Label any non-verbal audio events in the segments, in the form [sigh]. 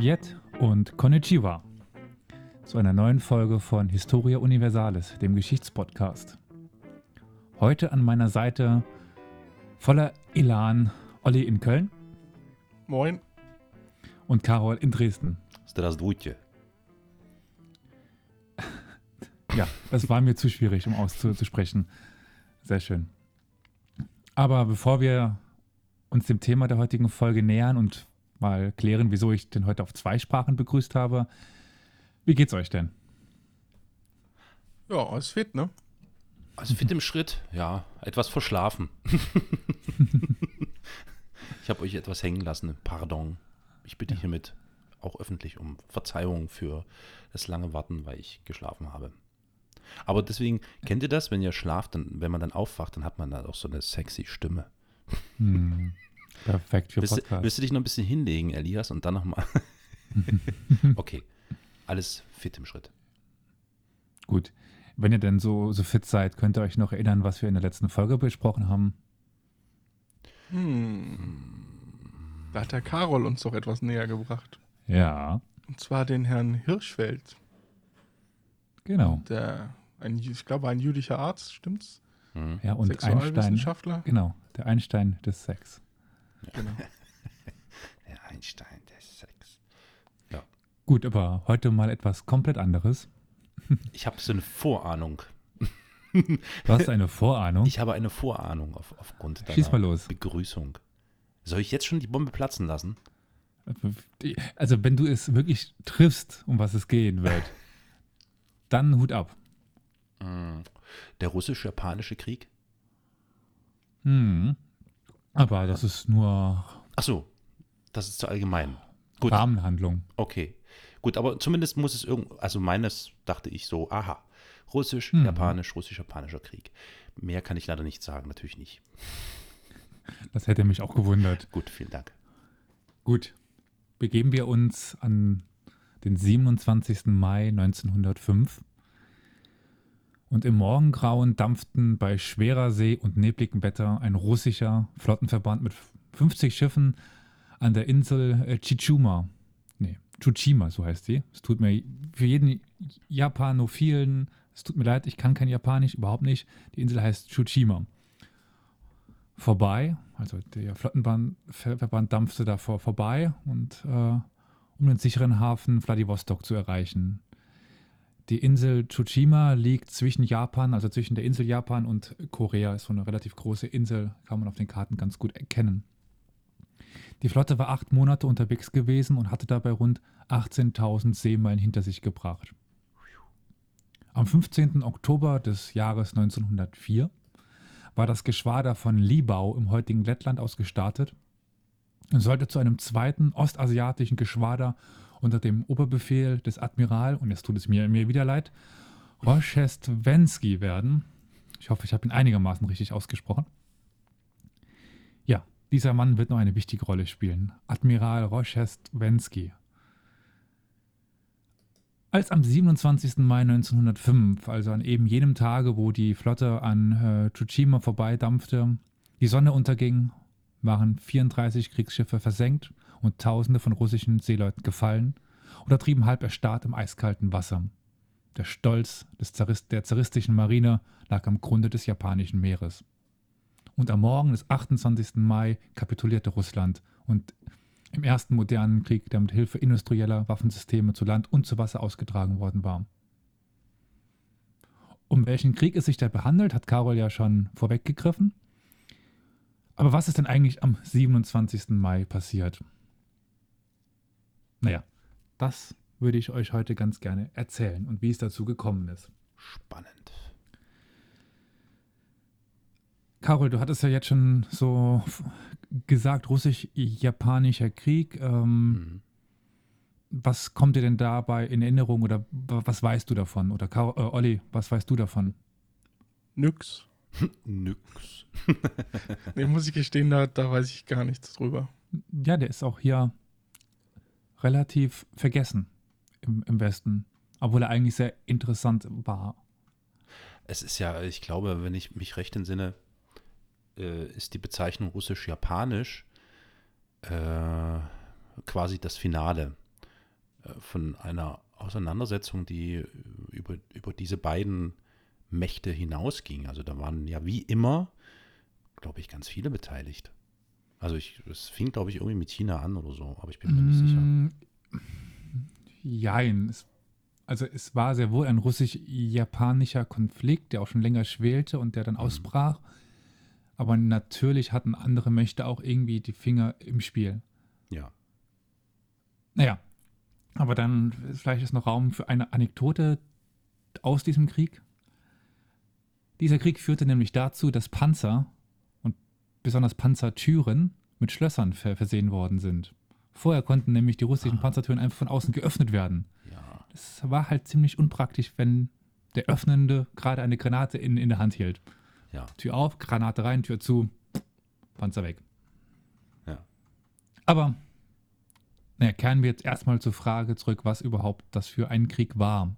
Privet und Konnichiwa zu einer neuen Folge von Historia Universalis, dem Geschichtspodcast. Heute an meiner Seite voller Elan Olli in Köln Moin. und Carol in Dresden. Здравствуйте. [laughs] Ja, das war mir zu schwierig, um auszusprechen. Sehr schön. Aber bevor wir uns dem Thema der heutigen Folge nähern und mal klären, wieso ich den heute auf zwei Sprachen begrüßt habe, wie geht's euch denn? Ja, ist fit, ne? Also fit im Schritt, ja, etwas verschlafen. [laughs] ich habe euch etwas hängen lassen, pardon. Ich bitte hiermit auch öffentlich um Verzeihung für das lange Warten, weil ich geschlafen habe. Aber deswegen, kennt ihr das, wenn ihr schlaft, dann, wenn man dann aufwacht, dann hat man da auch so eine sexy Stimme. Hm, perfekt für Willst, du- Podcast. willst du dich noch ein bisschen hinlegen, Elias, und dann nochmal? [laughs] okay, alles fit im Schritt. Gut. Wenn ihr denn so, so fit seid, könnt ihr euch noch erinnern, was wir in der letzten Folge besprochen haben? Hm. Da hat der Karol uns doch etwas näher gebracht. Ja, Und zwar den Herrn Hirschfeld. genau. Der, ein, ich glaube, ein jüdischer Arzt, stimmt's? Mhm. Ja, und Einstein. Genau, der Einstein des Sex. Genau. [laughs] Der Einstein des Sex. Gut, aber heute mal etwas komplett anderes. [laughs] Ich habe so eine Vorahnung. Du hast eine Vorahnung. Ich habe eine Vorahnung auf, aufgrund deiner Schieß mal los. Begrüßung. Soll ich jetzt schon die Bombe platzen lassen? Also, wenn du es wirklich triffst, um was es gehen wird, [laughs] dann Hut ab. Der russisch-japanische Krieg? Hm. Aber das ist nur Ach so, das ist zu allgemein. Gut, Rahmenhandlung. okay. Gut, aber zumindest muss es irgend, also meines dachte ich so, aha, russisch, Mhm. japanisch, russisch-japanischer Krieg. Mehr kann ich leider nicht sagen, natürlich nicht. Das hätte mich auch gewundert. Gut, vielen Dank. Gut, begeben wir uns an den 27. Mai 1905. Und im Morgengrauen dampften bei schwerer See und nebligem Wetter ein russischer Flottenverband mit 50 Schiffen an der Insel äh, Chichuma. Nee, Tsushima, so heißt sie. Es tut mir für jeden Japanophilen, es tut mir leid, ich kann kein Japanisch, überhaupt nicht. Die Insel heißt Tsushima. Vorbei, also der Flottenverband dampfte davor vorbei und äh, um den sicheren Hafen Vladivostok zu erreichen. Die Insel Tsushima liegt zwischen Japan, also zwischen der Insel Japan und Korea, ist so eine relativ große Insel, kann man auf den Karten ganz gut erkennen. Die Flotte war acht Monate unterwegs gewesen und hatte dabei rund 18.000 Seemeilen hinter sich gebracht. Am 15. Oktober des Jahres 1904 war das Geschwader von Libau im heutigen Lettland aus gestartet und sollte zu einem zweiten ostasiatischen Geschwader unter dem Oberbefehl des Admiral, und jetzt tut es mir, mir wieder leid, Roszestwenski werden. Ich hoffe, ich habe ihn einigermaßen richtig ausgesprochen. Ja, dieser Mann wird noch eine wichtige Rolle spielen. Admiral Roszestwenski. Als am 27. Mai 1905, also an eben jenem Tage, wo die Flotte an äh, Tsushima vorbeidampfte, die Sonne unterging, waren 34 Kriegsschiffe versenkt und Tausende von russischen Seeleuten gefallen oder trieben halb erstarrt im eiskalten Wasser. Der Stolz des Zarist der zaristischen Marine lag am Grunde des japanischen Meeres. Und am Morgen des 28. Mai kapitulierte Russland und im ersten modernen Krieg, der mit Hilfe industrieller Waffensysteme zu Land und zu Wasser ausgetragen worden war. Um welchen Krieg es sich dabei handelt, hat Karol ja schon vorweggegriffen. Aber was ist denn eigentlich am 27. Mai passiert? Naja, das würde ich euch heute ganz gerne erzählen und wie es dazu gekommen ist. Spannend. Carol, du hattest ja jetzt schon so gesagt, russisch-japanischer Krieg. Ähm, Mhm. Was kommt dir denn dabei in Erinnerung oder wa- was weißt du davon? Oder Carol, äh, Olli, was weißt du davon? Nix. [laughs] Nix. Nee, muss ich gestehen, da, da weiß ich gar nichts drüber. Ja, der ist auch hier relativ vergessen im, im Westen, obwohl er eigentlich sehr interessant war. Es ist ja, ich glaube, wenn ich mich recht entsinne, äh, ist die Bezeichnung russisch-japanisch äh, quasi das Finale. äh, von einer Auseinandersetzung, die über, über diese beiden Mächte hinausging. Also da waren ja wie immer, glaube ich, ganz viele beteiligt. Also ich, es fing, glaube ich, irgendwie mit China an oder so, aber ich bin mir nicht sicher. Mm, Jein. Es, also es war sehr wohl ein russisch-japanischer Konflikt, der auch schon länger schwelte und der dann ausbrach. Aber natürlich hatten andere Mächte auch irgendwie die Finger im Spiel. Ja. Naja, aber dann vielleicht ist noch Raum für eine Anekdote aus diesem Krieg. Dieser Krieg führte nämlich dazu, dass Panzer besonders Panzertüren mit Schlössern ver versehen worden sind. Vorher konnten nämlich die russischen Ah. Panzertüren einfach von außen geöffnet werden. Ja. Das war halt ziemlich unpraktisch, wenn der Öffnende gerade eine Granate in, in der Hand hielt. Ja. Tür auf, Granate rein, Tür zu, Panzer weg. Ja. Aber naja, kehren wir jetzt erstmal zur Frage zurück, was überhaupt das für ein Krieg war.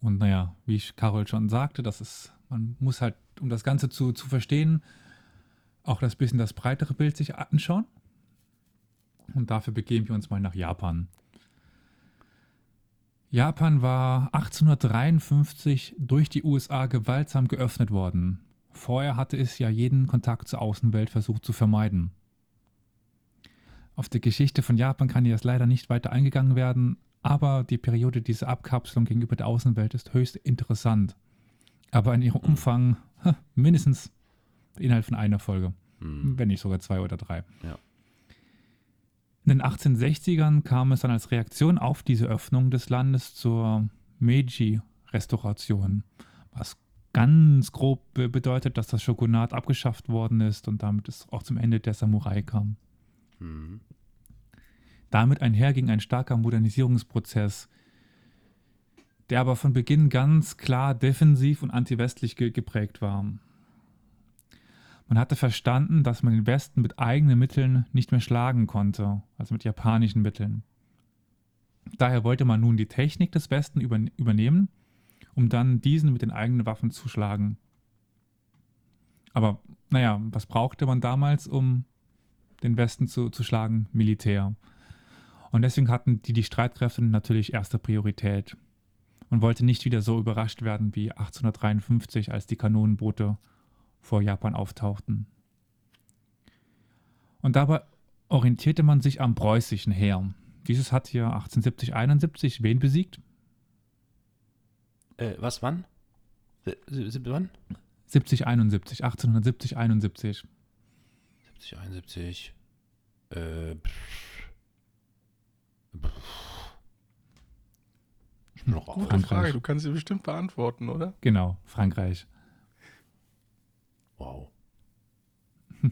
Und naja, wie ich Carol schon sagte, das ist, man muss halt, um das Ganze zu, zu verstehen, auch das bisschen das breitere Bild sich anschauen. Und dafür begeben wir uns mal nach Japan. Japan war 1853 durch die USA gewaltsam geöffnet worden. Vorher hatte es ja jeden Kontakt zur Außenwelt versucht zu vermeiden. Auf die Geschichte von Japan kann jetzt leider nicht weiter eingegangen werden, aber die Periode dieser Abkapselung gegenüber der Außenwelt ist höchst interessant. Aber in ihrem Umfang [laughs] mindestens Inhalt von einer Folge, Hm. wenn nicht sogar zwei oder drei. Ja. In den 1860ern kam es dann als Reaktion auf diese Öffnung des Landes zur Meiji-Restauration, was ganz grob be- bedeutet, dass das Shogunat abgeschafft worden ist und damit es auch zum Ende der Samurai kam. Hm. Damit einherging ein starker Modernisierungsprozess, der aber von Beginn ganz klar defensiv und antiwestlich ge geprägt war. Man hatte verstanden, dass man den Westen mit eigenen Mitteln nicht mehr schlagen konnte, also mit japanischen Mitteln. Daher wollte man nun die Technik des Westen übern übernehmen, um dann diesen mit den eigenen Waffen zu schlagen. Aber naja, was brauchte man damals, um den Westen zu, zu schlagen? Militär. Und deswegen hatten die, die Streitkräfte natürlich erste Priorität. Man wollte nicht wieder so überrascht werden wie 1853, als die Kanonenboote vor Japan auftauchten. Und dabei orientierte man sich am preußischen Heer. Dieses hat hier 1870-71 wen besiegt? Äh, was, wann? Sie, wann? 70, 71, 1870, 71. 70, 71. Äh, pff. Pff. Ich bin noch Gute auf. Frankreich. Frage, du kannst sie bestimmt beantworten, oder? Genau, Frankreich. Wow. [laughs]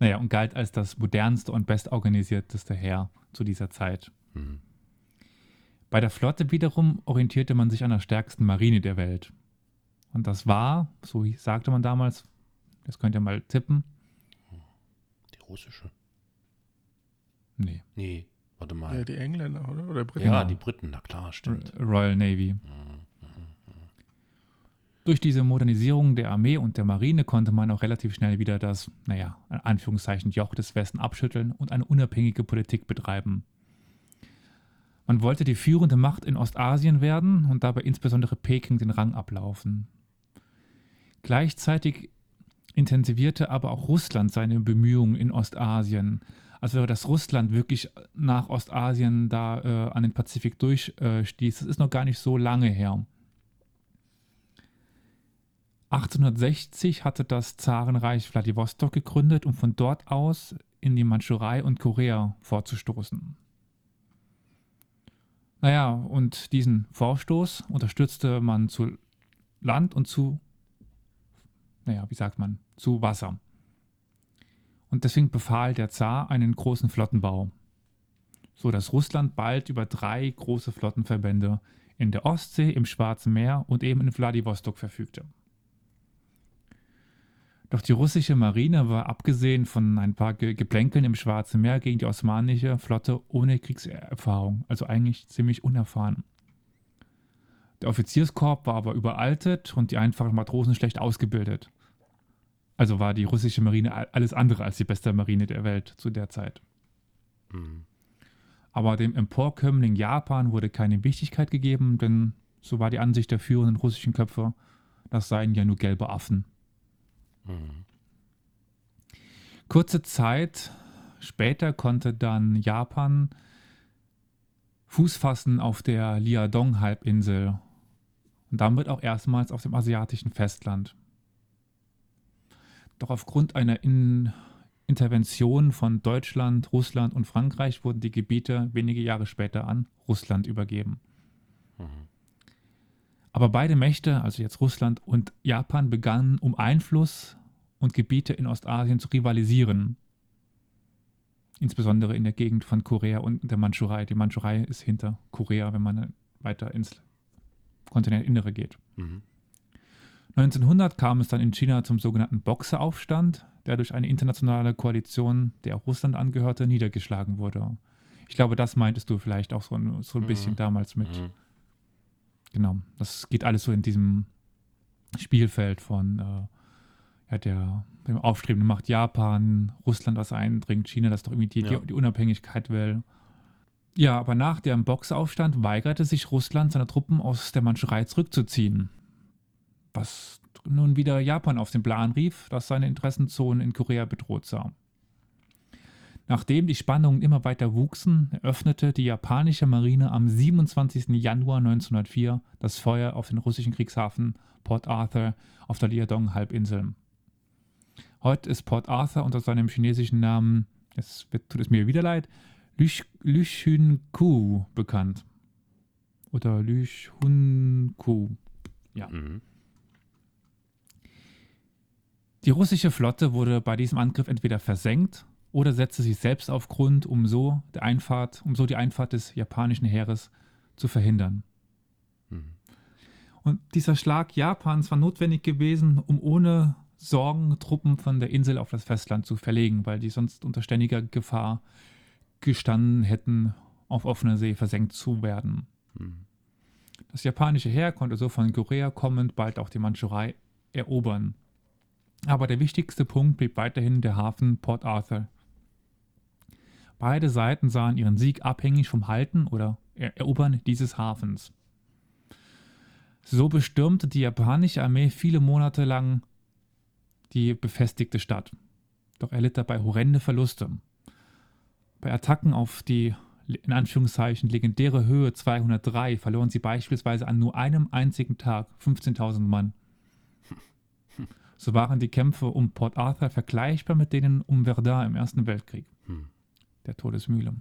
Naja, und galt als das modernste und bestorganisierteste Heer zu dieser Zeit. Hm. Bei der Flotte wiederum orientierte man sich an der stärksten Marine der Welt. Und das war, so sagte man damals, das könnt ihr mal tippen. Die russische. Nee, Nee, warte mal. Ja, die Engländer, oder? Oder Briten? Ja, die Briten, na klar, stimmt. R- Royal Navy. Mhm. Durch diese Modernisierung der Armee und der Marine konnte man auch relativ schnell wieder das, naja, in Anführungszeichen Joch des Westen abschütteln und eine unabhängige Politik betreiben. Man wollte die führende Macht in Ostasien werden und dabei insbesondere Peking den Rang ablaufen. Gleichzeitig intensivierte aber auch Russland seine Bemühungen in Ostasien. Also dass Russland wirklich nach Ostasien da äh, an den Pazifik durchstieß, das ist noch gar nicht so lange her. 1860 hatte das Zarenreich Wladiwostok gegründet, um von dort aus in die Mandschurei und Korea vorzustoßen. Naja, und diesen Vorstoß unterstützte man zu Land und zu, naja, wie sagt man, zu Wasser. Und deswegen befahl der Zar einen großen Flottenbau, so dass Russland bald über drei große Flottenverbände in der Ostsee, im Schwarzen Meer und eben in Wladiwostok verfügte. Doch die russische Marine war abgesehen von ein paar Ge Geplänkeln im Schwarzen Meer gegen die osmanische Flotte ohne Kriegserfahrung, also eigentlich ziemlich unerfahren. Der Offizierskorps war aber überaltet und die einfachen Matrosen schlecht ausgebildet. Also war die russische Marine alles andere als die beste Marine der Welt zu der Zeit. Mhm. Aber dem emporkömmling Japan wurde keine Wichtigkeit gegeben, denn so war die Ansicht der führenden russischen Köpfe, das seien ja nur gelbe Affen. Mhm. Kurze Zeit später konnte dann Japan Fuß fassen auf der Liaodong-Halbinsel und damit auch erstmals auf dem asiatischen Festland. Doch aufgrund einer In Intervention von Deutschland, Russland und Frankreich wurden die Gebiete wenige Jahre später an Russland übergeben. Mhm. Aber beide Mächte, also jetzt Russland und Japan, begannen um Einfluss und Gebiete in Ostasien zu rivalisieren. Insbesondere in der Gegend von Korea und der Mandschurei. Die Mandschurei ist hinter Korea, wenn man weiter ins Kontinentinnere geht. Mhm. 1900 kam es dann in China zum sogenannten Boxeraufstand, der durch eine internationale Koalition, der auch Russland angehörte, niedergeschlagen wurde. Ich glaube, das meintest du vielleicht auch so ein, so ein bisschen Mhm. damals mit. Mhm. Genau, das geht alles so in diesem Spielfeld von äh, ja, der, dem aufstrebenden Macht Japan, Russland, was eindringt, China, das doch irgendwie die, Ja. die, die Unabhängigkeit will. Ja, aber nach dem Boxeraufstand weigerte sich Russland, seine Truppen aus der Mandschurei zurückzuziehen. Was nun wieder Japan auf den Plan rief, das seine Interessenzonen in Korea bedroht sah. Nachdem die Spannungen immer weiter wuchsen, eröffnete die japanische Marine am 27. Januar 1904 das Feuer auf den russischen Kriegshafen Port Arthur auf der Liaodong-Halbinsel. Heute ist Port Arthur unter seinem chinesischen Namen, es wird, tut es mir wieder leid, Lüch- Lüchunku bekannt. Oder Lüchunku. Ja. Mhm. Die russische Flotte wurde bei diesem Angriff entweder versenkt oder setzte sich selbst auf Grund, um so, der Einfahrt, um so die Einfahrt des japanischen Heeres zu verhindern. Mhm. Und dieser Schlag Japans war notwendig gewesen, um ohne Sorgen Truppen von der Insel auf das Festland zu verlegen, weil die sonst unter ständiger Gefahr gestanden hätten, auf offener See versenkt zu werden. Mhm. Das japanische Heer konnte so von Korea kommend bald auch die Mandschurei erobern. Aber der wichtigste Punkt blieb weiterhin der Hafen Port Arthur. Beide Seiten sahen ihren Sieg abhängig vom Halten oder Er- Erobern dieses Hafens. So bestürmte die japanische Armee viele Monate lang die befestigte Stadt. Doch erlitt dabei horrende Verluste. Bei Attacken auf die in Anführungszeichen legendäre Höhe 203 verloren sie beispielsweise an nur einem einzigen Tag 15.000 Mann. So waren die Kämpfe um Port Arthur vergleichbar mit denen um Verdun im Ersten Weltkrieg, Hm. der Todesmühle.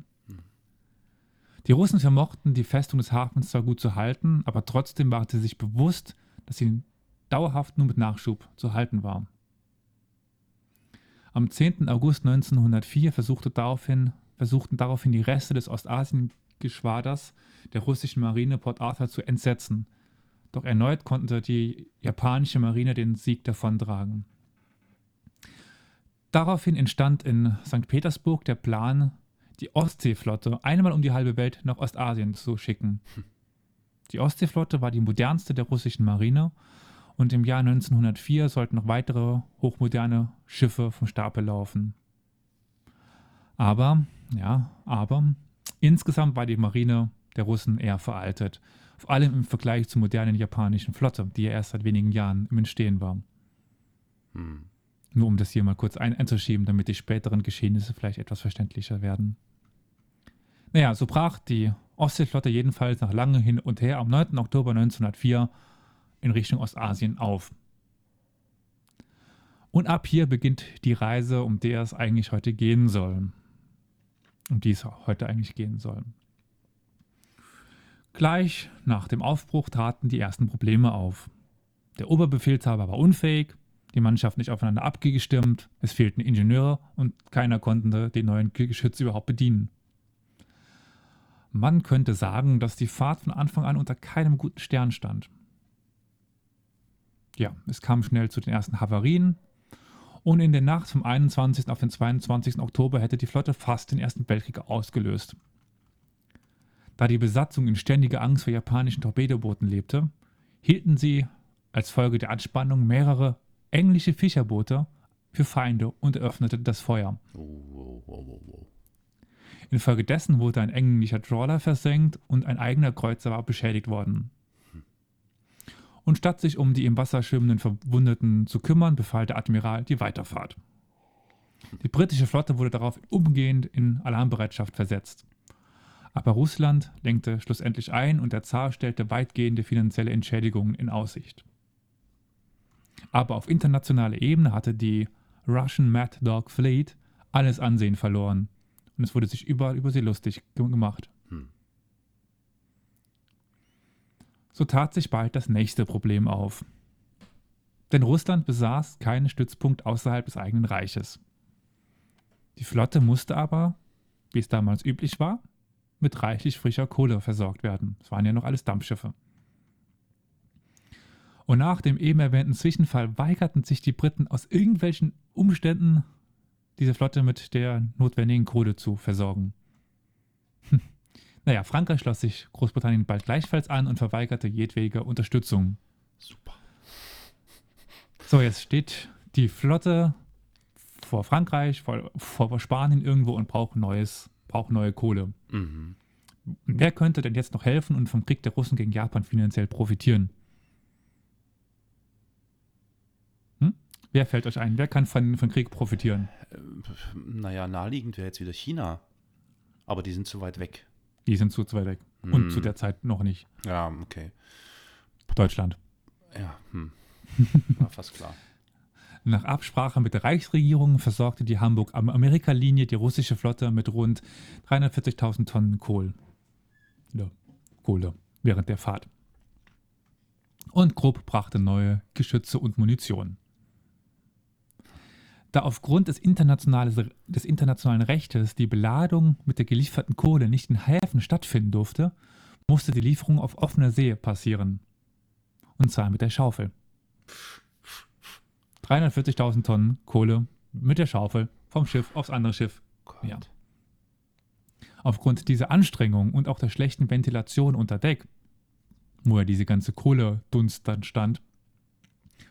Die Russen vermochten die Festung des Hafens zwar gut zu halten, aber trotzdem waren sie sich bewusst, dass sie dauerhaft nur mit Nachschub zu halten war. Am 10. August 1904 versuchte daraufhin, versuchten daraufhin die Reste des Ostasiengeschwaders der russischen Marine Port Arthur zu entsetzen. Doch erneut konnte die japanische Marine den Sieg davontragen. Daraufhin entstand in St. Petersburg der Plan, die Ostseeflotte einmal um die halbe Welt nach Ostasien zu schicken. Die Ostseeflotte war die modernste der russischen Marine und im Jahr 1904 sollten noch weitere hochmoderne Schiffe vom Stapel laufen. Aber, ja, aber, insgesamt war die Marine der Russen eher veraltet, vor allem im Vergleich zur modernen japanischen Flotte, die ja erst seit wenigen Jahren im Entstehen war. Hm. Nur um das hier mal kurz ein einzuschieben, damit die späteren Geschehnisse vielleicht etwas verständlicher werden. Naja, so brach die Ostseeflotte jedenfalls nach langem Hin und Her am 9. Oktober 1904 in Richtung Ostasien auf. Und ab hier beginnt die Reise, um die es eigentlich heute gehen soll. Um die es heute eigentlich gehen soll. Gleich nach dem Aufbruch traten die ersten Probleme auf. Der Oberbefehlshaber war unfähig, die Mannschaft nicht aufeinander abgestimmt, es fehlten Ingenieure und keiner konnte die neuen Geschütze überhaupt bedienen. Man könnte sagen, dass die Fahrt von Anfang an unter keinem guten Stern stand. Ja, es kam schnell zu den ersten Havarien und in der Nacht vom 21. auf den 22. Oktober hätte die Flotte fast den Ersten Weltkrieg ausgelöst. Da die Besatzung in ständiger Angst vor japanischen Torpedobooten lebte, hielten sie als Folge der Anspannung mehrere englische Fischerboote für Feinde und eröffnete das Feuer. Oh. Infolgedessen wurde ein englischer Trawler versenkt und ein eigener Kreuzer war beschädigt worden. Und statt sich um die im Wasser schwimmenden Verwundeten zu kümmern, befahl der Admiral die Weiterfahrt. Die britische Flotte wurde darauf umgehend in Alarmbereitschaft versetzt. Aber Russland lenkte schlussendlich ein und der Zar stellte weitgehende finanzielle Entschädigungen in Aussicht. Aber auf internationaler Ebene hatte die Russian Mad Dog Fleet alles Ansehen verloren und es wurde sich überall über sie lustig gemacht. Hm. So tat sich bald das nächste Problem auf. Denn Russland besaß keinen Stützpunkt außerhalb des eigenen Reiches. Die Flotte musste aber, wie es damals üblich war, mit reichlich frischer Kohle versorgt werden. Es waren ja noch alles Dampfschiffe. Und nach dem eben erwähnten Zwischenfall weigerten sich die Briten aus irgendwelchen Umständen, diese Flotte mit der notwendigen Kohle zu versorgen. Naja, Frankreich schloss sich Großbritannien bald gleichfalls an und verweigerte jedwege Unterstützung. Super. So, jetzt steht die Flotte vor Frankreich, vor, vor Spanien irgendwo und braucht neues, braucht neue Kohle. Mhm. Wer könnte denn jetzt noch helfen und vom Krieg der Russen gegen Japan finanziell profitieren? Hm? Wer fällt euch ein? Wer kann von, von Krieg profitieren? Naja, naheliegend wäre jetzt wieder China. Aber die sind zu weit weg. Die sind zu weit weg. Und Hm. zu der Zeit noch nicht. Ja, okay. Deutschland. Ja, hm. [laughs] War fast klar. Nach Absprache mit der Reichsregierung versorgte die Hamburg-Amerika-Linie die russische Flotte mit rund 340.000 Tonnen Kohl. Ja, Kohle während der Fahrt. Und Krupp brachte neue Geschütze und Munition. Da aufgrund des, des internationalen Rechtes die Beladung mit der gelieferten Kohle nicht in Häfen stattfinden durfte, musste die Lieferung auf offener See passieren. Und zwar mit der Schaufel. 340.000 Tonnen Kohle mit der Schaufel vom Schiff aufs andere Schiff. Gott. Ja. Aufgrund dieser Anstrengung und auch der schlechten Ventilation unter Deck, wo ja diese ganze Kohledunst dann stand,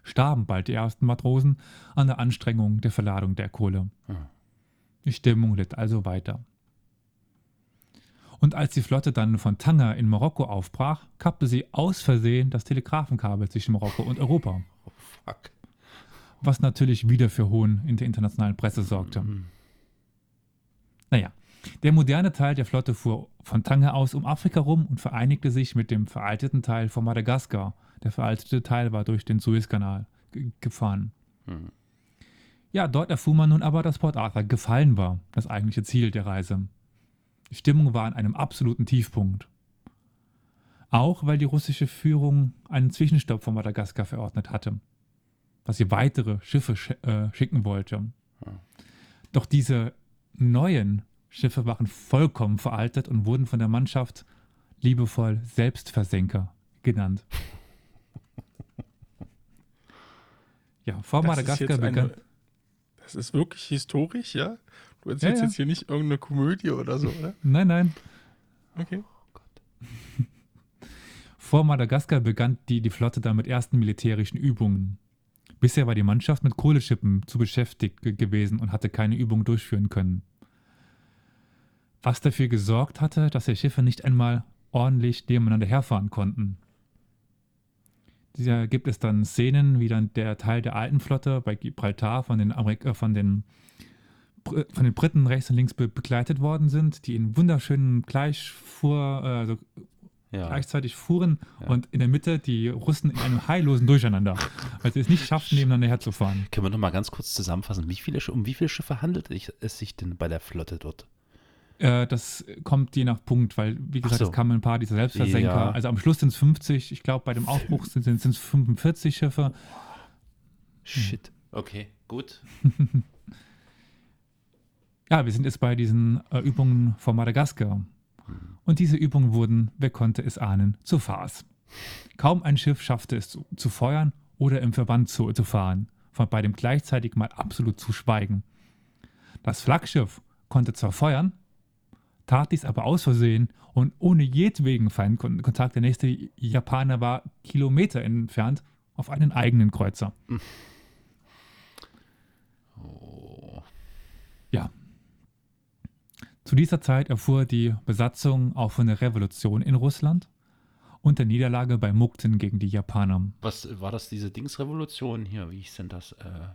starben bald die ersten Matrosen an der Anstrengung der Verladung der Kohle. Hm. Die Stimmung litt also weiter. Und als die Flotte dann von Tanger in Marokko aufbrach, kappte sie aus Versehen das Telegrafenkabel zwischen Marokko und Europa, [laughs] Oh, fuck. was natürlich wieder für Hohn in der internationalen Presse sorgte. Hm. Naja, der moderne Teil der Flotte fuhr von Tanger aus um Afrika rum und vereinigte sich mit dem veralteten Teil von Madagaskar. Der veraltete Teil war durch den Suezkanal ge- gefahren. Hm. Ja, dort erfuhr man nun aber, dass Port Arthur gefallen war, das eigentliche Ziel der Reise. Die Stimmung war an einem absoluten Tiefpunkt. Auch weil die russische Führung einen Zwischenstopp von Madagaskar verordnet hatte, dass sie weitere Schiffe sch äh, schicken wollte. Doch diese neuen Schiffe waren vollkommen veraltet und wurden von der Mannschaft liebevoll Selbstversenker genannt. Ja, vor Das Madagaskar eine, das ist wirklich historisch, ja? Du erzählst Ja, ja. jetzt hier nicht irgendeine Komödie oder so, oder? Nein, nein. Okay. [laughs] Vor Madagaskar begann die, die Flotte dann mit ersten militärischen Übungen. Bisher war die Mannschaft mit Kohleschippen zu beschäftigt ge- gewesen und hatte keine Übung durchführen können. Was dafür gesorgt hatte, dass die Schiffe nicht einmal ordentlich nebeneinander herfahren konnten. Da gibt es dann Szenen, wie dann der Teil der alten Flotte bei Gibraltar von den, Amerik äh, von den, von den Briten rechts und links be begleitet worden sind, die in wunderschönen Gleichfuhr, äh, also Ja. gleichzeitig fuhren Ja. und in der Mitte die Russen in einem heillosen Durcheinander, weil sie es nicht schafften, nebeneinander herzufahren. Können wir noch mal ganz kurz zusammenfassen, wie viele, um wie viele Schiffe handelt es sich denn bei der Flotte dort? Äh, das kommt je nach Punkt, weil, wie gesagt, so. es kamen ein paar dieser Selbstversenker. Ja. Also am Schluss sind es 50, ich glaube, bei dem Aufbruch sind es 45 Schiffe. Shit. Okay, gut. [laughs] Ja, wir sind jetzt bei diesen äh, Übungen vor Madagaskar. Und diese Übungen wurden, wer konnte es ahnen, zu Farce. Kaum ein Schiff schaffte es zu, zu feuern oder im Verband zu, zu fahren, von beidem gleichzeitig mal absolut zu schweigen. Das Flaggschiff konnte zwar feuern, tat dies aber aus Versehen und ohne jedwegen Feindkontakt. Der nächste Japaner war Kilometer entfernt auf einen eigenen Kreuzer. Oh. Ja. Zu dieser Zeit erfuhr die Besatzung auch von der Revolution in Russland und der Niederlage bei Mukden gegen die Japaner. Was war das, diese Dingsrevolution hier? Wie hieß denn das? Äh,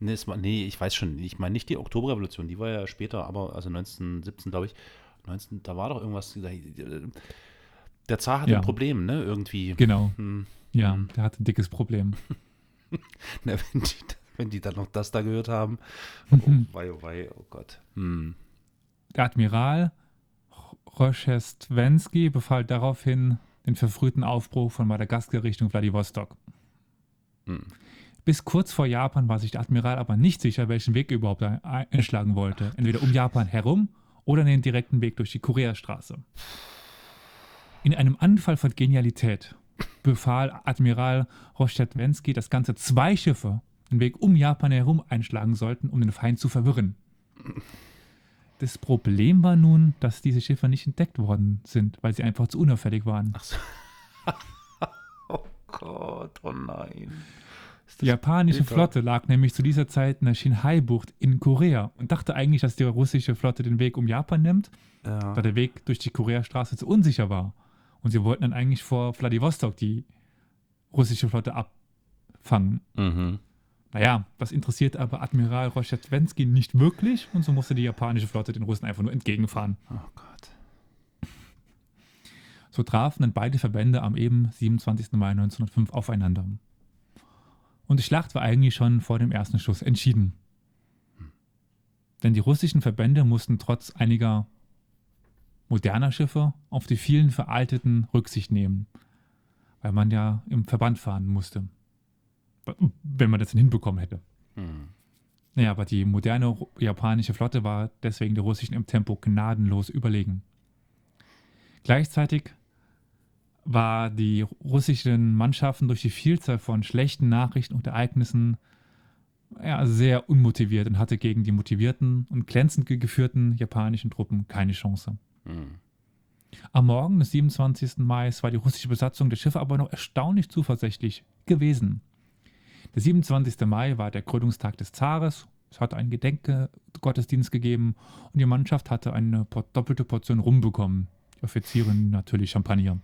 nee, es war, nee, ich weiß schon. Ich meine nicht die Oktoberrevolution, die war ja später, aber also 1917, glaube ich. 19, da war doch irgendwas. Der Zar hatte Ja. ein Problem, ne? Irgendwie. Genau. Hm. Ja, Hm. der hatte ein dickes Problem. [laughs] Na, wenn, die, wenn die dann noch das da gehört haben. Mhm. Oh, wei, oh, wei, oh Gott. Hm. Der Admiral Roschestwensky befahl daraufhin den verfrühten Aufbruch von Madagaskar Richtung Vladivostok. Hm. Bis kurz vor Japan war sich der Admiral aber nicht sicher, welchen Weg er überhaupt ein- einschlagen wollte. Entweder um Japan herum oder den direkten Weg durch die Koreastraße. In einem Anfall von Genialität befahl Admiral Roschestwensky, dass ganze zwei Schiffe den Weg um Japan herum einschlagen sollten, um den Feind zu verwirren. Das Problem war nun, dass diese Schiffe nicht entdeckt worden sind, weil sie einfach zu unauffällig waren. Ach so. [laughs] oh Gott, oh nein. Die japanische bitter. Flotte lag nämlich zu dieser Zeit in der Shinhai-Bucht in Korea und dachte eigentlich, dass die russische Flotte den Weg um Japan nimmt, Ja. da der Weg durch die Koreastraße zu unsicher war. Und sie wollten dann eigentlich vor Vladivostok die russische Flotte abfangen. Mhm. Naja, das interessiert aber Admiral Roschetwensky nicht wirklich und so musste die japanische Flotte den Russen einfach nur entgegenfahren. Oh Gott. So trafen dann beide Verbände am eben 27. Mai 1905 aufeinander. Und die Schlacht war eigentlich schon vor dem ersten Schuss entschieden. Denn die russischen Verbände mussten trotz einiger moderner Schiffe auf die vielen veralteten Rücksicht nehmen, weil man ja im Verband fahren musste. Wenn man das denn hinbekommen hätte. Hm. Naja, aber die moderne japanische Flotte war deswegen der russischen im Tempo gnadenlos überlegen. Gleichzeitig war die russischen Mannschaften durch die Vielzahl von schlechten Nachrichten und Ereignissen ja, sehr unmotiviert und hatte gegen die motivierten und glänzend ge- geführten japanischen Truppen keine Chance. Hm. Am Morgen des 27. Mai war die russische Besatzung der Schiffe aber noch erstaunlich zuversichtlich gewesen. Der 27. Mai war der Krönungstag des Zares. Es hatte einen Gedenkgottesdienst gegeben und die Mannschaft hatte eine doppelte Portion Rum bekommen. Die Offiziere natürlich Champagner.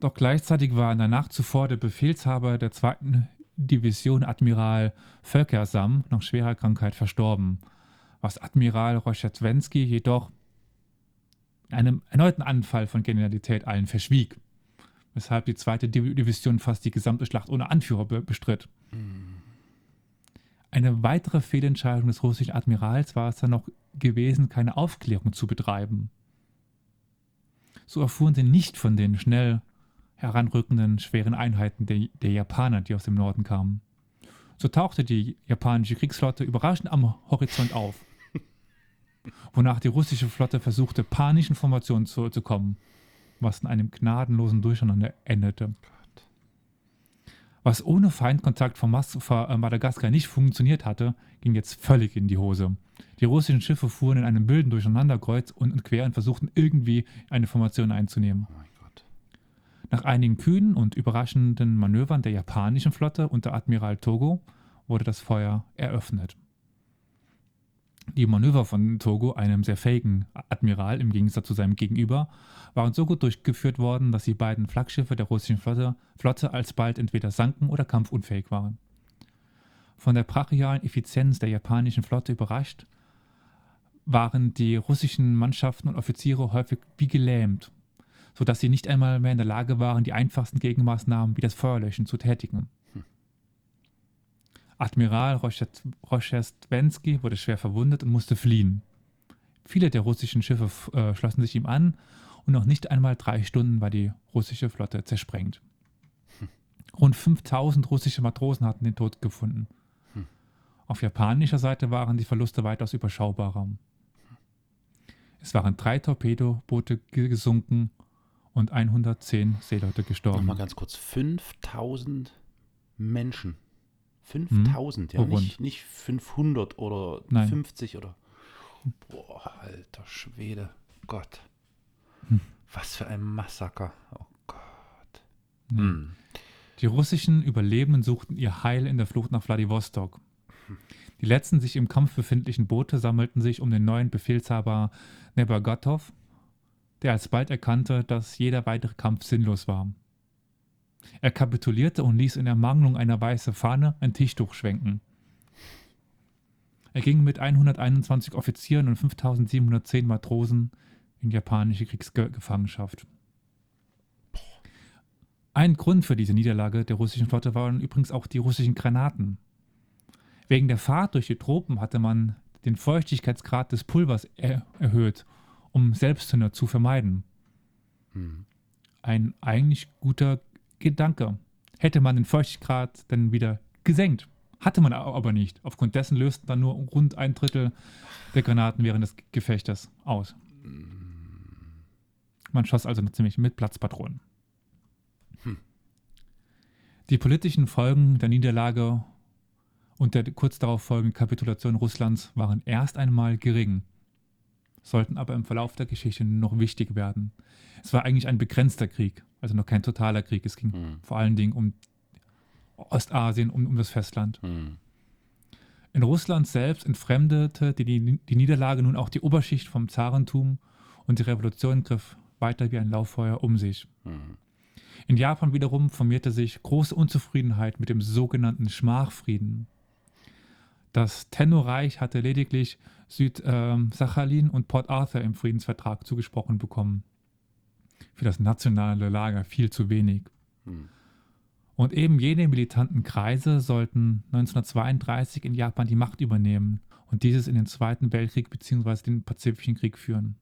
Doch gleichzeitig war in der Nacht zuvor der Befehlshaber der zweiten Division Admiral Völkersam nach schwerer Krankheit verstorben, was Admiral Roschetwensky jedoch in einem erneuten Anfall von Genialität allen verschwieg, weshalb die zweite Div- Division fast die gesamte Schlacht ohne Anführer be bestritt. Eine weitere Fehlentscheidung des russischen Admirals war es dann noch gewesen, keine Aufklärung zu betreiben. So erfuhren sie nicht von den schnell heranrückenden schweren Einheiten der, der Japaner, die aus dem Norden kamen. So tauchte die japanische Kriegsflotte überraschend am Horizont auf, [laughs] wonach die russische Flotte versuchte, panischen Formationen zurückzukommen, was in einem gnadenlosen Durcheinander endete. Was ohne Feindkontakt von Mas äh, Madagaskar nicht funktioniert hatte, ging jetzt völlig in die Hose. Die russischen Schiffe fuhren in einem wilden Durcheinander kreuz und und quer und versuchten irgendwie eine Formation einzunehmen. Oh. Nach einigen kühnen und überraschenden Manövern der japanischen Flotte unter Admiral Togo wurde das Feuer eröffnet. Die Manöver von Togo, einem sehr fähigen Admiral im Gegensatz zu seinem Gegenüber, waren so gut durchgeführt worden, dass die beiden Flaggschiffe der russischen Flotte, Flotte alsbald entweder sanken oder kampfunfähig waren. Von der brachialen Effizienz der japanischen Flotte überrascht, waren die russischen Mannschaften und Offiziere häufig wie gelähmt sodass sie nicht einmal mehr in der Lage waren, die einfachsten Gegenmaßnahmen wie das Feuerlöschen zu tätigen. Admiral Roschet- Roschestwensky wurde schwer verwundet und musste fliehen. Viele der russischen Schiffe äh, schlossen sich ihm an und noch nicht einmal drei Stunden war die russische Flotte zersprengt. Rund 5000 russische Matrosen hatten den Tod gefunden. Auf japanischer Seite waren die Verluste weitaus überschaubarer. Es waren drei Torpedoboote ge- gesunken und 110 Seeleute gestorben. Nochmal ganz kurz. 5000 Menschen. 5000, ja. Oh, rund. Nicht, nicht 500 oder Nein. 50 oder. Boah, alter Schwede. Gott. Hm. Was für ein Massaker. Oh Gott. Ja. Hm. Die russischen Überlebenden suchten ihr Heil in der Flucht nach Vladivostok. Die letzten sich im Kampf befindlichen Boote sammelten sich um den neuen Befehlshaber Nebagatov, der alsbald erkannte, dass jeder weitere Kampf sinnlos war. Er kapitulierte und ließ in Ermangelung einer weißen Fahne ein Tischtuch schwenken. Er ging mit 121 Offizieren und 5710 Matrosen in japanische Kriegsgefangenschaft. Ein Grund für diese Niederlage der russischen Flotte waren übrigens auch die russischen Granaten. Wegen der Fahrt durch die Tropen hatte man den Feuchtigkeitsgrad des Pulvers er erhöht, um Selbstzünder zu vermeiden. Hm. Ein eigentlich guter Gedanke. Hätte man den Feuchtigkeitsgrad dann wieder gesenkt. Hatte man aber nicht. Aufgrund dessen lösten dann nur rund ein Drittel der Granaten während des Gefechtes aus. Man schoss also ziemlich mit Platzpatronen. Hm. Die politischen Folgen der Niederlage und der kurz darauf folgenden Kapitulation Russlands waren erst einmal gering, sollten aber im Verlauf der Geschichte noch wichtig werden. Es war eigentlich ein begrenzter Krieg, also noch kein totaler Krieg. Es ging Hm. vor allen Dingen um Ostasien, um, um das Festland. Hm. In Russland selbst entfremdete die, die, Niederlage nun auch die Oberschicht vom Zarentum und die Revolution griff weiter wie ein Lauffeuer um sich. Hm. In Japan wiederum formierte sich große Unzufriedenheit mit dem sogenannten Schmachfrieden. Das Tenno-Reich hatte lediglich Süd-Sachalin und Port Arthur im Friedensvertrag zugesprochen bekommen. Für das nationale Lager viel zu wenig. Hm. Und eben jene militanten Kreise sollten 1932 in Japan die Macht übernehmen und dieses in den Zweiten Weltkrieg bzw. den Pazifischen Krieg führen.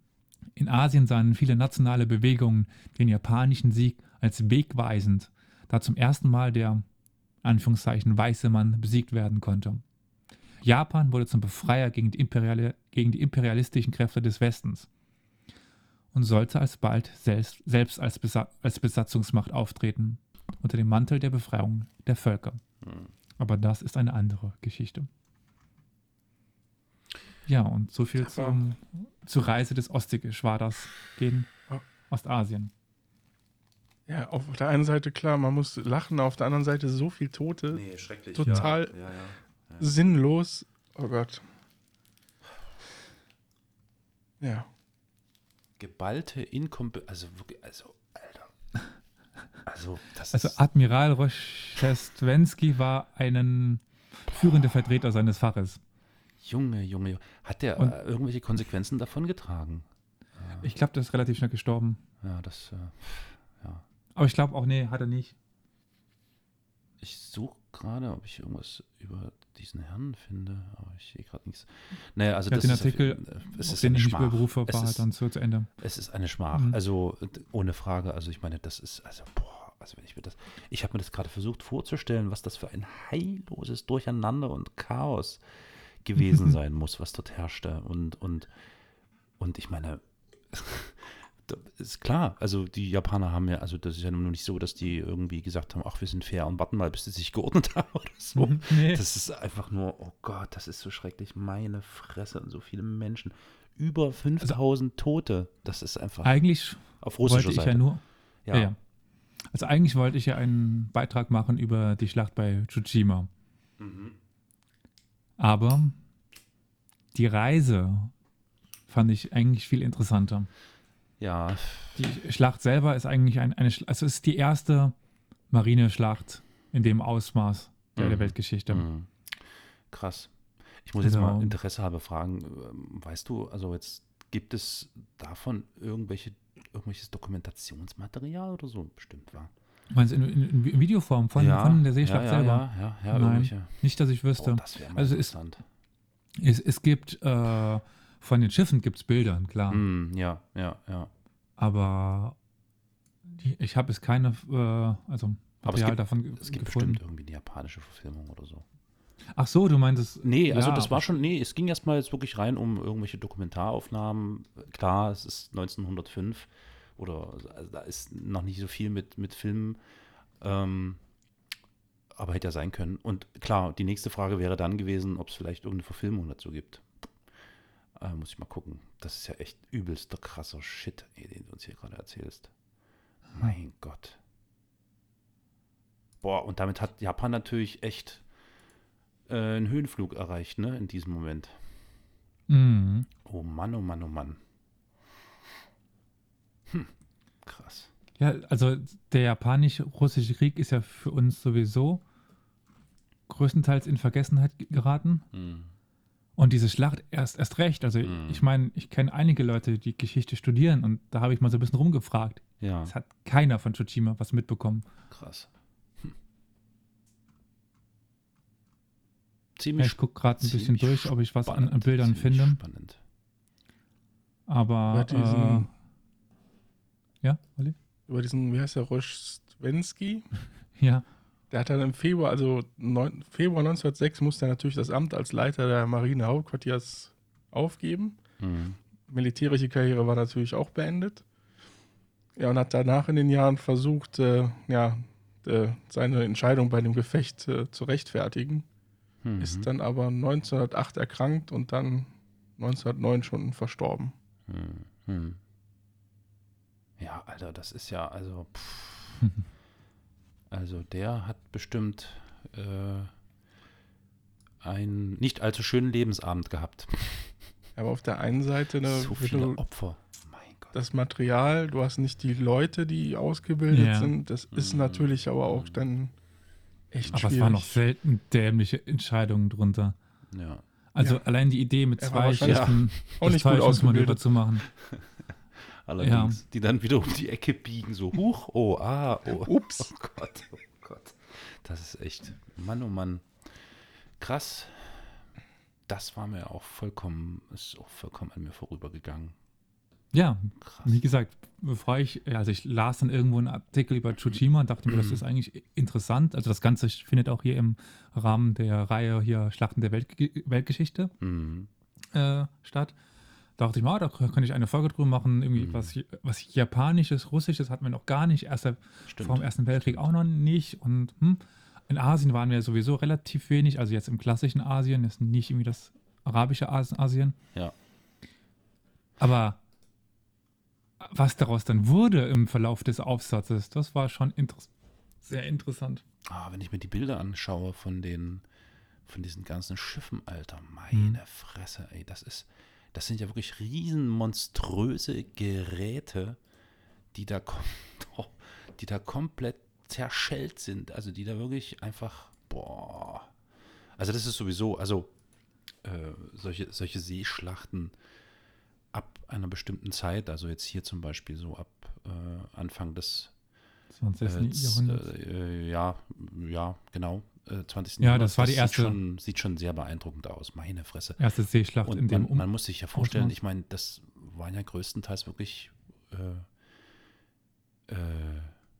In Asien sahen viele nationale Bewegungen den japanischen Sieg als wegweisend, da zum ersten Mal der Anführungszeichen weiße Mann besiegt werden konnte. Japan wurde zum Befreier gegen die, imperiale, gegen die imperialistischen Kräfte des Westens und sollte alsbald selbst, selbst als, Besa als Besatzungsmacht auftreten, unter dem Mantel der Befreiung der Völker. Hm. Aber das ist eine andere Geschichte. Ja, und so viel zum, zur Reise des Ostgeschwaders gegen Ja. Ostasien. Ja, auf der einen Seite klar, man muss lachen, auf der anderen Seite so viel Tote, Nee, schrecklich. Total- Ja, ja, ja. Sinnlos. Oh Gott. Ja. Geballte Inkompetenz. Also wirklich, also, Alter. Also, das Also ist. Admiral Roszczewski war ein führender Vertreter seines Faches. Junge, Junge, Junge. Hat der Und- äh, irgendwelche Konsequenzen davon getragen? Ich glaube, der ist relativ schnell gestorben. Ja, das. Äh, ja. Aber ich glaube auch, nee, hat er nicht. Ich suche gerade, ob ich irgendwas über diesen Herrn finde, aber ich sehe gerade nichts. Naja, also Ja, das den ist Artikel, es ist den eine ich Schmach. überberufe, Es war ist- dann zu, zu Ende. Es ist eine Schmach. Mhm. Also ohne Frage. Also ich meine, das ist, also boah, also wenn ich mir das, ich habe mir das gerade versucht vorzustellen, was das für ein heilloses Durcheinander und Chaos gewesen [laughs] sein muss, was dort herrschte. Und, und, und ich meine, [laughs] ist klar, also die Japaner haben ja, also das ist ja nun nicht so, dass die irgendwie gesagt haben, ach, wir sind fair und warten mal, bis sie sich geordnet [laughs] haben oder so. Mhm. Nee. Das ist einfach nur, oh Gott, das ist so schrecklich, meine Fresse und so viele Menschen. Über 5000 Tote. Das ist einfach Eigentlich auf russischer wollte ich Seite. ja nur. ja. Ja. ja. Also eigentlich wollte ich ja einen Beitrag machen über die Schlacht bei Tsushima. Mhm. Aber die Reise fand ich eigentlich viel interessanter. Ja, Die Schlacht selber ist eigentlich ein, eine, also es ist die erste Marineschlacht in dem Ausmaß der, der Mhm. Weltgeschichte. Mhm. Krass. Ich muss jetzt Also- mal Interesse halber fragen, ähm, weißt du, also jetzt gibt es davon irgendwelche, irgendwelches Dokumentationsmaterial oder so? Bestimmt, war. Meinst du in, in, in Videoform von, von der Seeschlacht ja, selber? Ja, ja, ja, Nein. Nicht, dass ich wüsste. Oh, das wäre mal Also interessant. es, es gibt äh, von den Schiffen gibt es Bilder, klar. Mm, ja, ja, ja. Aber die, ich habe es keine, äh, also Aber es Material gibt- davon Es gibt gefunden. bestimmt irgendwie eine japanische Verfilmung oder so. Ach so, du meintest. Nee, also ja, das war schon, nee, es ging erstmal jetzt wirklich rein um irgendwelche Dokumentaraufnahmen. Klar, es ist 1905 oder also da ist noch nicht so viel mit, mit Filmen, ähm, aber hätte ja sein können. Und klar, die nächste Frage wäre dann gewesen, ob es vielleicht irgendeine Verfilmung dazu gibt. Äh, muss ich mal gucken. Das ist ja echt übelster krasser Shit, den du uns hier gerade erzählst. Mein Gott. Boah, und damit hat Japan natürlich echt äh, einen Höhenflug erreicht, ne, in diesem Moment. Mhm. Oh Mann, oh Mann, oh Mann. Hm, krass. Ja, also der japanisch-russische Krieg ist ja für uns sowieso größtenteils in Vergessenheit ge- geraten. Hm. Und diese Schlacht erst, erst recht. Also Mhm. ich meine, ich kenne einige Leute, die Geschichte studieren und da habe ich mal so ein bisschen rumgefragt. Ja, Es hat keiner von Tsushima was mitbekommen. krass. Ja, Ziemlich, ich gucke gerade ein bisschen durch, ob ich was an, an spannend, Bildern finde. Spannend. Aber Über diesen- äh, ja, Olli? Über diesen, wie heißt der, Roschwensky? [laughs] Ja, Der hat dann im Februar, also neun, Februar 1906, musste er natürlich das Amt als Leiter der Marinehauptquartiers aufgeben. Hm. Militärische Karriere war natürlich auch beendet. Ja, und hat danach in den Jahren versucht, äh, ja, äh, seine Entscheidung bei dem Gefecht äh, zu rechtfertigen. Mhm. Ist dann aber 1908 erkrankt und dann 1909 schon verstorben. Hm. Hm. Ja, Alter, das ist ja, also, pff. [laughs] also der hat bestimmt äh, einen nicht allzu schönen Lebensabend gehabt. [laughs] Aber auf der einen Seite, ne, so viele du Opfer. Mein Gott. das Material, du hast nicht die Leute, die ausgebildet Ja. sind. Das ist Mhm. natürlich aber auch dann echt aber schwierig. es waren noch selten dämliche Entscheidungen drunter. Ja. Also Ja. allein die Idee mit zwei wahrscheinlich Schiffen auch nicht gut ausgebildet. zu machen. [laughs] Allerdings, die dann wieder um die Ecke biegen, so huch, oh, ah, oh. Ups. Oh Gott, oh Gott. Das ist echt, Mann, oh Mann. Krass. Das war mir auch vollkommen, ist auch vollkommen an mir vorübergegangen. Ja, Krass. wie gesagt, bevor ich, also ich las dann irgendwo einen Artikel über Tsushima und dachte mir, das ist eigentlich interessant. Also das Ganze findet auch hier im Rahmen der Reihe hier Schlachten der Welt, Weltgeschichte Mhm. äh, statt. Da dachte ich mal, ah, da könnte ich eine Folge drüber machen, irgendwie Mhm. was, was Japanisches, Russisches hatten wir noch gar nicht, erst Stimmt. vor dem Ersten Weltkrieg auch noch nicht. Und hm, in Asien waren wir sowieso relativ wenig, also jetzt im klassischen Asien, ist nicht irgendwie das arabische As- Asien. Ja. Aber was daraus dann wurde im Verlauf des Aufsatzes, das war schon inter sehr interessant. Ah, wenn ich mir die Bilder anschaue von den, von diesen ganzen Schiffen, Alter, meine Fresse, ey, das ist, das sind ja wirklich riesen monströse Geräte, die da, [laughs] die da komplett zerschellt sind, also die da wirklich einfach, boah, also das ist sowieso, also äh, solche, solche Seeschlachten ab einer bestimmten Zeit, also jetzt hier zum Beispiel so ab äh, Anfang des 20. äh, z- Jahrhundert. äh, ja, ja, genau. Äh, 20. Ja, das war die erste- Sieht schon, sieht schon sehr beeindruckend aus, meine Fresse. Erste Seeschlacht in Und dem man, um man muss sich ja vorstellen, ich meine, das waren ja größtenteils wirklich, äh, äh,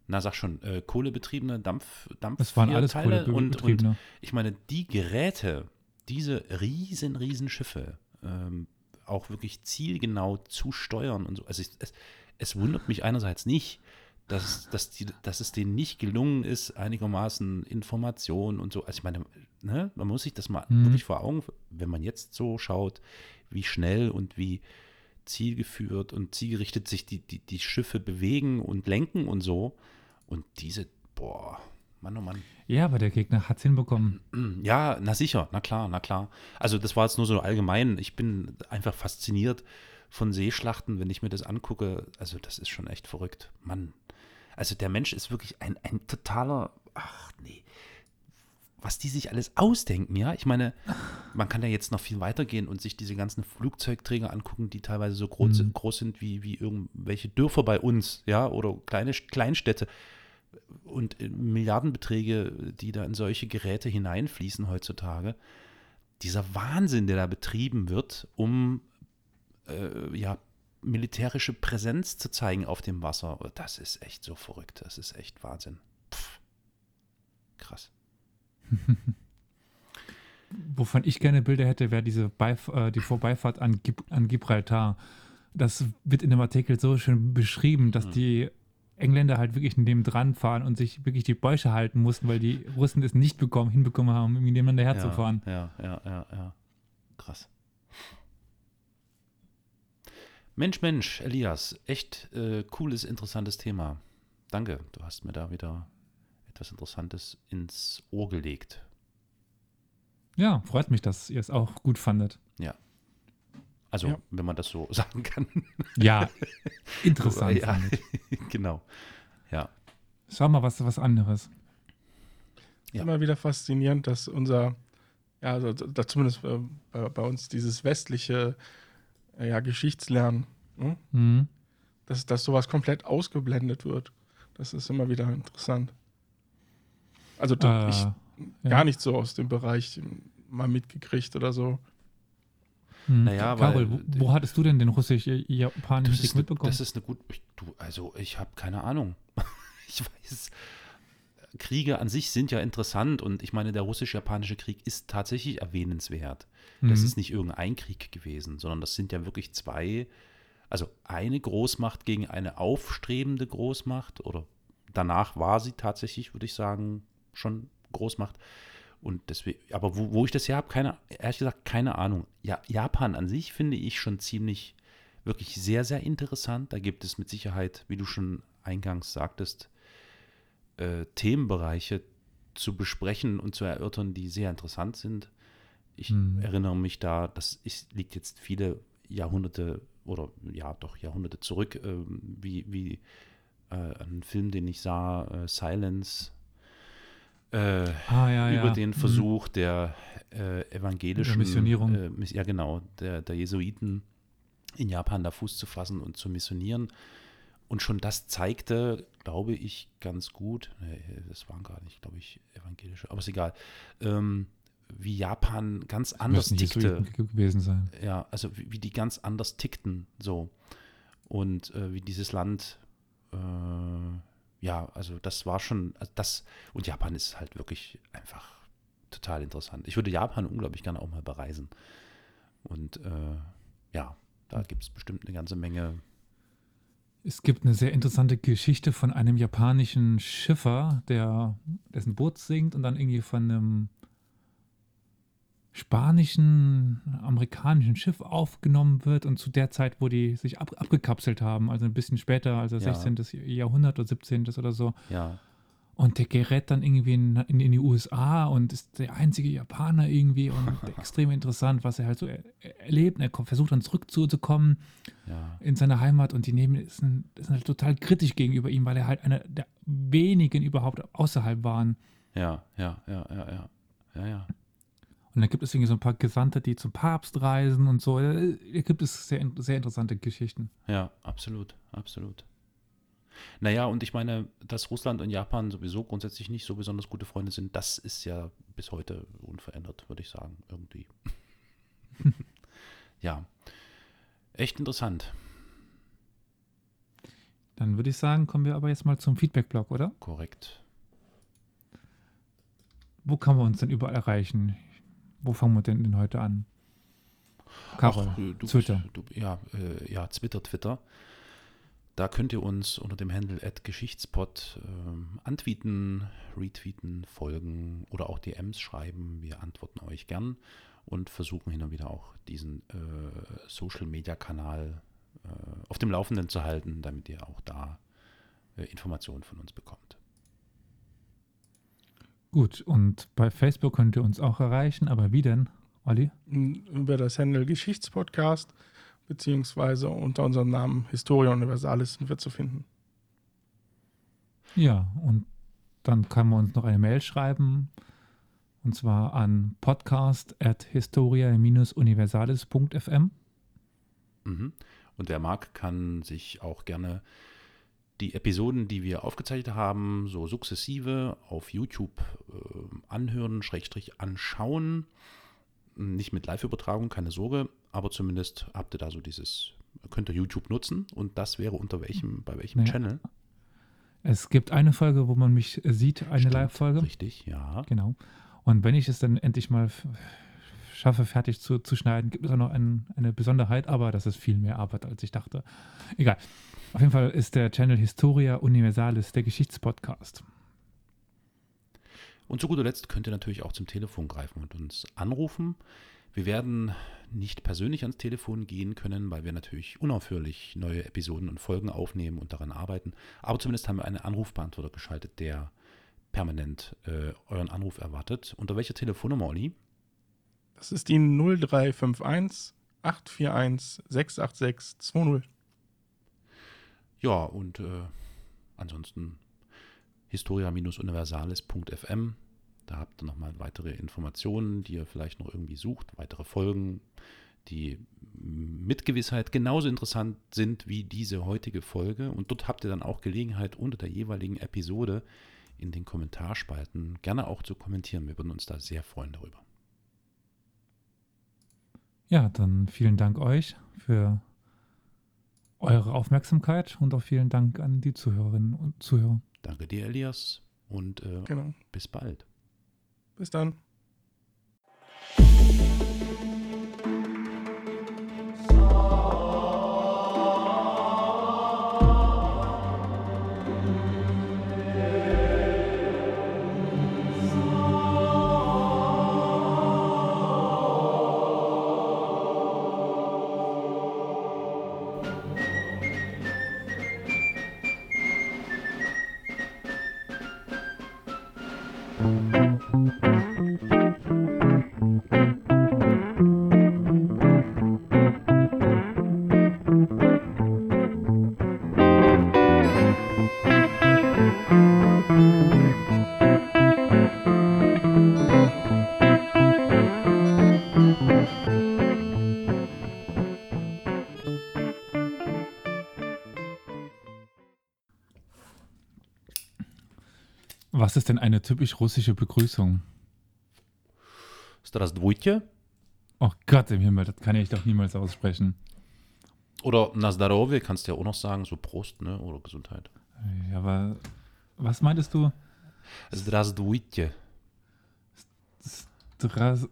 na sag schon, äh, kohlebetriebene Dampf, Dampf Das waren alles Teile und, und Kohlebetriebene. ich meine, die Geräte, diese riesen, riesen Schiffe, ähm, auch wirklich zielgenau zu steuern und so. Also ich, es, es wundert mich einerseits nicht, dass, dass, die, dass es denen nicht gelungen ist, einigermaßen Informationen und so. Also ich meine, ne, man muss sich das mal Mhm. wirklich vor Augen, wenn man jetzt so schaut, wie schnell und wie zielgeführt und zielgerichtet sich die, die, die Schiffe bewegen und lenken und so. Und diese, boah, Mann, oh Mann. Ja, aber der Gegner hat es hinbekommen. Ja, na sicher, na klar, na klar. Also das war jetzt nur so allgemein. Ich bin einfach fasziniert von Seeschlachten, wenn ich mir das angucke. Also das ist schon echt verrückt. Mann. Also der Mensch ist wirklich ein, ein totaler, ach nee, was die sich alles ausdenken, ja. Ich meine, man kann ja jetzt noch viel weitergehen und sich diese ganzen Flugzeugträger angucken, die teilweise so groß, Mhm. groß sind wie, wie irgendwelche Dörfer bei uns, ja, oder kleine Kleinstädte und äh, Milliardenbeträge, die da in solche Geräte hineinfließen heutzutage. Dieser Wahnsinn, der da betrieben wird, um äh, ja, militärische Präsenz zu zeigen auf dem Wasser, das ist echt so verrückt. Das ist echt Wahnsinn. Pff. Krass. [laughs] Wovon ich gerne Bilder hätte, wäre diese Beif äh, die Vorbeifahrt an, Gib an Gibraltar. Das wird in dem Artikel so schön beschrieben, dass Mhm. die Engländer halt wirklich neben dran fahren und sich wirklich die Bäuche halten mussten, weil die Russen es nicht bekommen, hinbekommen haben, irgendwie nebeneinander herzufahren. Ja, ja, ja, ja. Krass. Mensch, Mensch, Elias, echt äh, cooles, interessantes Thema. Danke, du hast mir da wieder etwas Interessantes ins Ohr gelegt. Ja, freut mich, dass ihr es auch gut fandet. Ja. Also, Ja. wenn man das so [laughs] sagen kann. Ja, [laughs] interessant. ja, [laughs] genau. Ja. Schau mal, was, was anderes. Ja. Immer wieder faszinierend, dass unser, ja, also da zumindest äh, bei, bei uns dieses westliche ja, Geschichtslernen, hm? Mhm. dass, dass sowas komplett ausgeblendet wird. Das ist immer wieder interessant. Also da, Äh, ich ja. gar nicht so aus dem Bereich mal mitgekriegt oder so. Hm. Naja, Carol, weil- wo, wo hattest du denn den russisch-japanischen Krieg ist, ne, mitbekommen? das ist eine gut. Ich, du, also, ich habe keine Ahnung. [laughs] ich weiß. Kriege an sich sind ja interessant und ich meine, der russisch-japanische Krieg ist tatsächlich erwähnenswert. Das Mhm. ist nicht irgendein Krieg gewesen, sondern das sind ja wirklich zwei, also eine Großmacht gegen eine aufstrebende Großmacht oder danach war sie tatsächlich, würde ich sagen, schon Großmacht. Und deswegen, aber wo, wo ich das her habe, keine, ehrlich gesagt, keine Ahnung. Ja, Japan an sich finde ich schon ziemlich, wirklich sehr, sehr interessant. Da gibt es mit Sicherheit, wie du schon eingangs sagtest, äh, Themenbereiche zu besprechen und zu erörtern, die sehr interessant sind. Ich Hm. erinnere mich da, das ist, liegt jetzt viele Jahrhunderte oder ja doch Jahrhunderte zurück, ähm, wie, wie äh, ein Film, den ich sah, äh, Silence, äh, ah, ja, ja. über den Mhm. Versuch der äh, evangelischen Der Missionierung. Äh, ja, genau, der, der Jesuiten in Japan da Fuß zu fassen und zu missionieren. Und schon das zeigte, glaube ich, ganz gut, das waren gar nicht, glaube ich, evangelische, aber ist egal, ähm, wie Japan ganz anders tickte. Gewesen sein. Ja, also wie, wie die ganz anders tickten, so. Und äh, wie dieses Land, äh, ja, also das war schon, also das, und Japan ist halt wirklich einfach total interessant. Ich würde Japan unglaublich gerne auch mal bereisen. Und äh, ja, da gibt es bestimmt eine ganze Menge. Es gibt eine sehr interessante Geschichte von einem japanischen Schiffer, der dessen Boot sinkt und dann irgendwie von einem spanischen, amerikanischen Schiff aufgenommen wird und zu der Zeit, wo die sich ab, abgekapselt haben, also ein bisschen später, also Ja. 16. Jahrhundert oder 17. oder so. Ja, Und der gerät dann irgendwie in, in, in die USA und ist der einzige Japaner irgendwie und [laughs] extrem interessant, was er halt so er, er- erlebt. Und er kommt, versucht dann zurückzukommen ja, in seine Heimat und die nehmen sind, sind halt total kritisch gegenüber ihm, weil er halt einer der wenigen überhaupt außerhalb waren. ja, ja, ja, ja, ja, ja, ja. Und dann gibt es irgendwie so ein paar Gesandte, die zum Papst reisen und so. Da gibt es sehr, sehr interessante Geschichten. Ja, absolut, absolut. Naja, und ich meine, dass Russland und Japan sowieso grundsätzlich nicht so besonders gute Freunde sind, das ist ja bis heute unverändert, würde ich sagen, irgendwie. [laughs] ja, echt interessant, Dann würde ich sagen, kommen wir aber jetzt mal zum Feedback-Blog, oder? korrekt. Wo kann man uns denn überall erreichen? Wo fangen wir denn, denn heute an? Carol, Ach, äh, du, Twitter. Du, ja, äh, ja, Twitter, Twitter. Da könnt ihr uns unter dem Handle Geschichtspot ähm, antweeten, retweeten, folgen oder auch DMs schreiben. Wir antworten euch gern und versuchen hin und wieder auch diesen äh, Social-Media-Kanal äh, auf dem Laufenden zu halten, damit ihr auch da äh, Informationen von uns bekommt. Gut, und bei Facebook könnt ihr uns auch erreichen, aber wie denn, Olli? Über das Handle Geschichtspodcast, beziehungsweise unter unserem Namen Historia Universalis sind wir zu finden. Ja, und dann kann man uns noch eine Mail schreiben, und zwar an podcast.historia-universalis.fm. Mhm. Und wer mag, kann sich auch gerne die Episoden, die wir aufgezeichnet haben, so sukzessive auf YouTube äh, anhören, Schrägstrich anschauen. Nicht mit Live-Übertragung, keine Sorge, aber zumindest habt ihr da so dieses, könnt ihr YouTube nutzen und das wäre unter welchem, bei welchem Ja. Channel? Es gibt eine Folge, wo man mich äh, sieht, eine Live-Folge. Richtig, ja. Genau. Und wenn ich es dann endlich mal schaffe, fertig zu, zu schneiden, gibt es auch noch ein, eine Besonderheit, aber das ist viel mehr Arbeit, als ich dachte. Egal. Auf jeden Fall ist der Channel Historia Universalis der Geschichtspodcast. Und zu guter Letzt könnt ihr natürlich auch zum Telefon greifen und uns anrufen. Wir werden nicht persönlich ans Telefon gehen können, weil wir natürlich unaufhörlich neue Episoden und Folgen aufnehmen und daran arbeiten. Aber zumindest haben wir einen Anrufbeantworter geschaltet, der permanent äh, euren Anruf erwartet. Unter welcher Telefonnummer, Olli? Das ist die 0351 841 686 20. Ja, und äh, ansonsten historia-universales.fm. Da habt ihr nochmal weitere Informationen, die ihr vielleicht noch irgendwie sucht, weitere Folgen, die mit Gewissheit genauso interessant sind wie diese heutige Folge. Und dort habt ihr dann auch Gelegenheit, unter der jeweiligen Episode in den Kommentarspalten gerne auch zu kommentieren. Wir würden uns da sehr freuen darüber. Ja, dann vielen Dank euch für eure Aufmerksamkeit und auch vielen Dank an die Zuhörerinnen und Zuhörer. Danke dir, Elias, und äh, Genau. bis bald. Bis dann. eine typisch russische Begrüßung? Здравствуйте Oh Gott im Himmel, das kann ich doch niemals aussprechen. oder Na здоровье kannst du ja auch noch sagen, so Prost, ne? Oder Gesundheit. Ja, aber was meintest du? Здравствуйте. Dras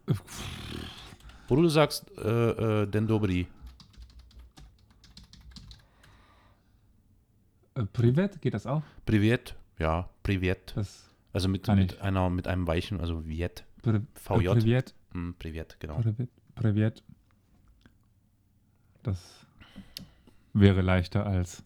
Oder du sagst äh, äh, Den Dobry. äh, Privet, geht das auch? Privet, ja, Privet. Das also mit, mit einer, mit einem weichen, also Viet. Pri VJ. Äh, Privet, Hm, Privet, genau. Privet, Privet. Das wäre leichter als